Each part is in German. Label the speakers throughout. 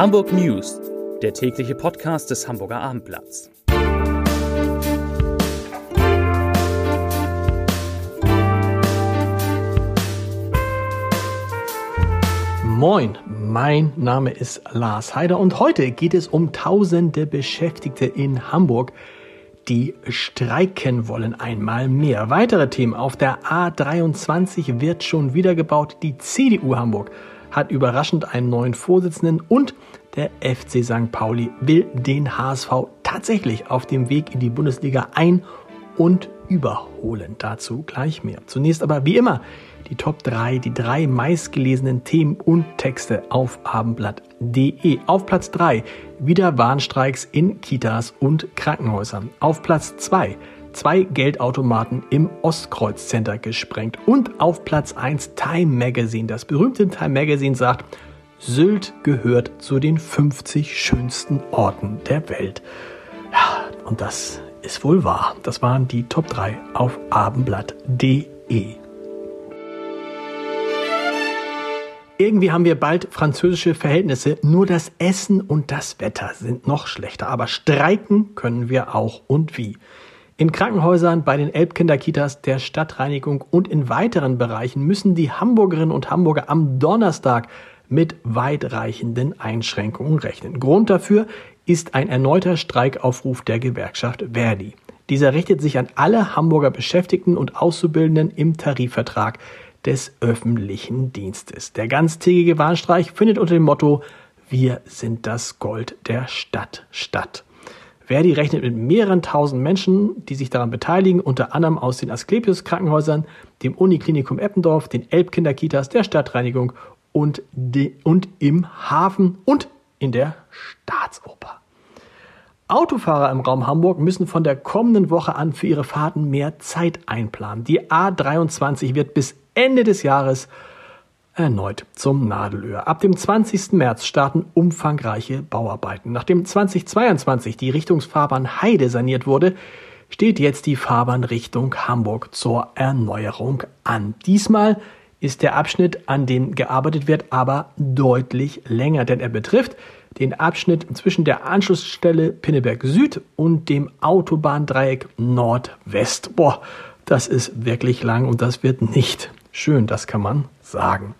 Speaker 1: Hamburg News, der tägliche Podcast des Hamburger Abendblatts.
Speaker 2: Moin, mein Name ist Lars Heider und heute geht es um tausende Beschäftigte in Hamburg, die streiken wollen einmal mehr. Weitere Themen auf der A23 wird schon wieder gebaut. Die CDU Hamburg hat überraschend einen neuen Vorsitzenden und der FC St. Pauli will den HSV tatsächlich auf dem Weg in die Bundesliga ein- und überholen. Dazu gleich mehr. Zunächst aber wie immer die Top 3, die drei meistgelesenen Themen und Texte auf abendblatt.de. Auf Platz 3 wieder Warnstreiks in Kitas und Krankenhäusern. Auf Platz 2 zwei Geldautomaten im Ostkreuz Center gesprengt. Und auf Platz 1 Time Magazine. Das berühmte Time Magazine sagt, Sylt gehört zu den 50 schönsten Orten der Welt. Ja, und das ist wohl wahr. Das waren die Top 3 auf abendblatt.de. Irgendwie haben wir bald französische Verhältnisse, nur das Essen und das Wetter sind noch schlechter. Aber streiken können wir auch und wie. In Krankenhäusern, bei den Elbkinderkitas, der Stadtreinigung und in weiteren Bereichen müssen die Hamburgerinnen und Hamburger am Donnerstag mit weitreichenden Einschränkungen rechnen. Grund dafür ist ein erneuter Streikaufruf der Gewerkschaft Verdi. Dieser richtet sich an alle Hamburger Beschäftigten und Auszubildenden im Tarifvertrag des öffentlichen Dienstes. Der ganztägige Warnstreik findet unter dem Motto Wir sind das Gold der Stadt statt. Verdi rechnet mit mehreren tausend Menschen, die sich daran beteiligen, unter anderem aus den Asklepios-Krankenhäusern, dem Uniklinikum Eppendorf, den Elbkinderkitas, der Stadtreinigung und, de, und im Hafen und in der Staatsoper. Autofahrer im Raum Hamburg müssen von der kommenden Woche an für ihre Fahrten mehr Zeit einplanen. Die A23 wird bis Ende des Jahres erneut zum Nadelöhr. Ab dem 20. März starten umfangreiche Bauarbeiten. Nachdem 2022 die Richtungsfahrbahn Heide saniert wurde, steht jetzt die Fahrbahn Richtung Hamburg zur Erneuerung an. Diesmal ist der Abschnitt, an dem gearbeitet wird, aber deutlich länger, denn er betrifft den Abschnitt zwischen der Anschlussstelle Pinneberg Süd und dem Autobahndreieck Nord-West. Boah, das ist wirklich lang und das wird nicht schön, das kann man sagen.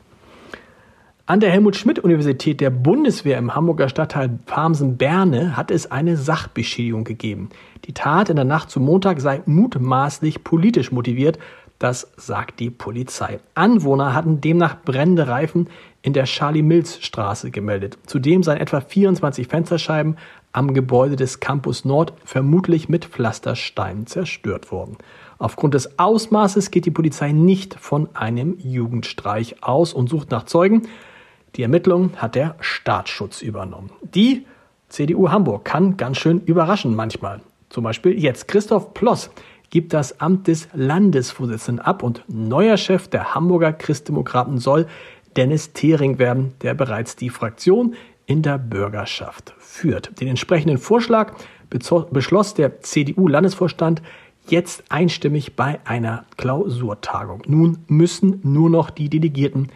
Speaker 2: An der Helmut-Schmidt-Universität der Bundeswehr im Hamburger Stadtteil Farmsen-Berne hat es eine Sachbeschädigung gegeben. Die Tat in der Nacht zum Montag sei mutmaßlich politisch motiviert, das sagt die Polizei. Anwohner hatten demnach brennende Reifen in der Charlie-Mills-Straße gemeldet. Zudem seien etwa 24 Fensterscheiben am Gebäude des Campus Nord vermutlich mit Pflastersteinen zerstört worden. Aufgrund des Ausmaßes geht die Polizei nicht von einem Jugendstreich aus und sucht nach Zeugen. Die Ermittlungen hat der Staatsschutz übernommen. Die CDU Hamburg kann ganz schön überraschen manchmal. Zum Beispiel jetzt. Christoph Ploss gibt das Amt des Landesvorsitzenden ab und neuer Chef der Hamburger Christdemokraten soll Dennis Thering werden, der bereits die Fraktion in der Bürgerschaft führt. Den entsprechenden Vorschlag beschloss der CDU-Landesvorstand jetzt einstimmig bei einer Klausurtagung. Nun müssen nur noch die Delegierten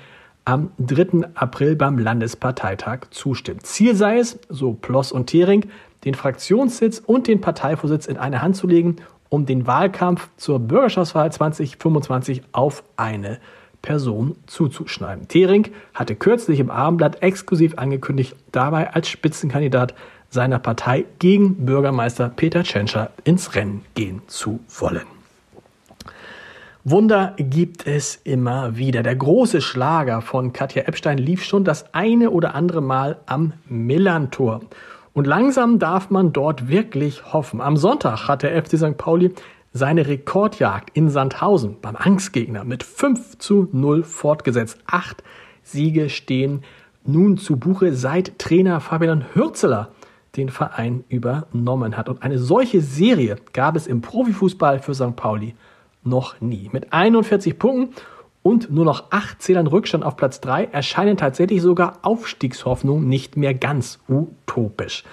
Speaker 2: am 3. April beim Landesparteitag zustimmt. Ziel sei es, so Ploss und Thering, den Fraktionssitz und den Parteivorsitz in eine Hand zu legen, um den Wahlkampf zur Bürgerschaftswahl 2025 auf eine Person zuzuschneiden. Thering hatte kürzlich im Abendblatt exklusiv angekündigt, dabei als Spitzenkandidat seiner Partei gegen Bürgermeister Peter Tschentscher ins Rennen gehen zu wollen. Wunder gibt es immer wieder. Der große Schlager von Katja Epstein lief schon das eine oder andere Mal am Millantor. Und langsam darf man dort wirklich hoffen. Am Sonntag hat der FC St. Pauli seine Rekordjagd in Sandhausen beim Angstgegner mit 5 zu 0 fortgesetzt. Acht Siege stehen nun zu Buche, seit Trainer Fabian Hürzeler den Verein übernommen hat. Und eine solche Serie gab es im Profifußball für St. Pauli noch nie. Mit 41 Punkten und nur noch 8 Zählern Rückstand auf Platz 3 erscheinen tatsächlich sogar Aufstiegshoffnungen nicht mehr ganz utopisch.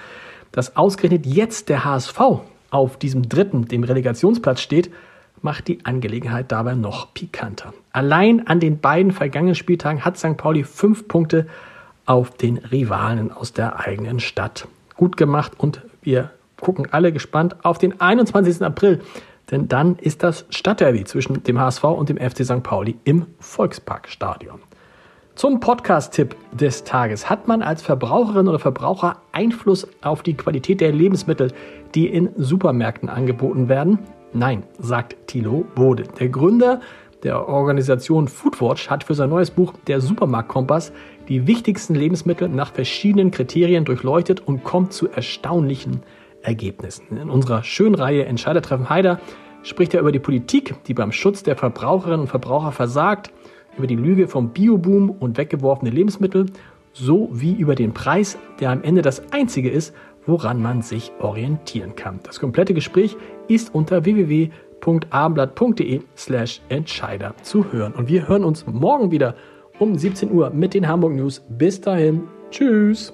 Speaker 2: Dass ausgerechnet jetzt der HSV auf diesem dritten, dem Relegationsplatz steht, macht die Angelegenheit dabei noch pikanter. Allein an den beiden vergangenen Spieltagen hat St. Pauli fünf Punkte auf den Rivalen aus der eigenen Stadt. Gut gemacht und wir gucken alle gespannt auf den 21. April, denn dann ist das Stadtderby zwischen dem HSV und dem FC St. Pauli im Volksparkstadion. Zum Podcast-Tipp des Tages. Hat man als Verbraucherin oder Verbraucher Einfluss auf die Qualität der Lebensmittel, die in Supermärkten angeboten werden? Nein, sagt Thilo Bode. Der Gründer der Organisation Foodwatch hat für sein neues Buch Der Supermarktkompass die wichtigsten Lebensmittel nach verschiedenen Kriterien durchleuchtet und kommt zu erstaunlichen Ergebnissen. In unserer schönen Reihe Entscheidertreffen Haider spricht er über die Politik, die beim Schutz der Verbraucherinnen und Verbraucher versagt, über die Lüge vom Bioboom und weggeworfene Lebensmittel, sowie über den Preis, der am Ende das einzige ist, woran man sich orientieren kann. Das komplette Gespräch ist unter www.abendblatt.de slash Entscheider zu hören. Und wir hören uns morgen wieder um 17 Uhr mit den Hamburg News. Bis dahin, tschüss.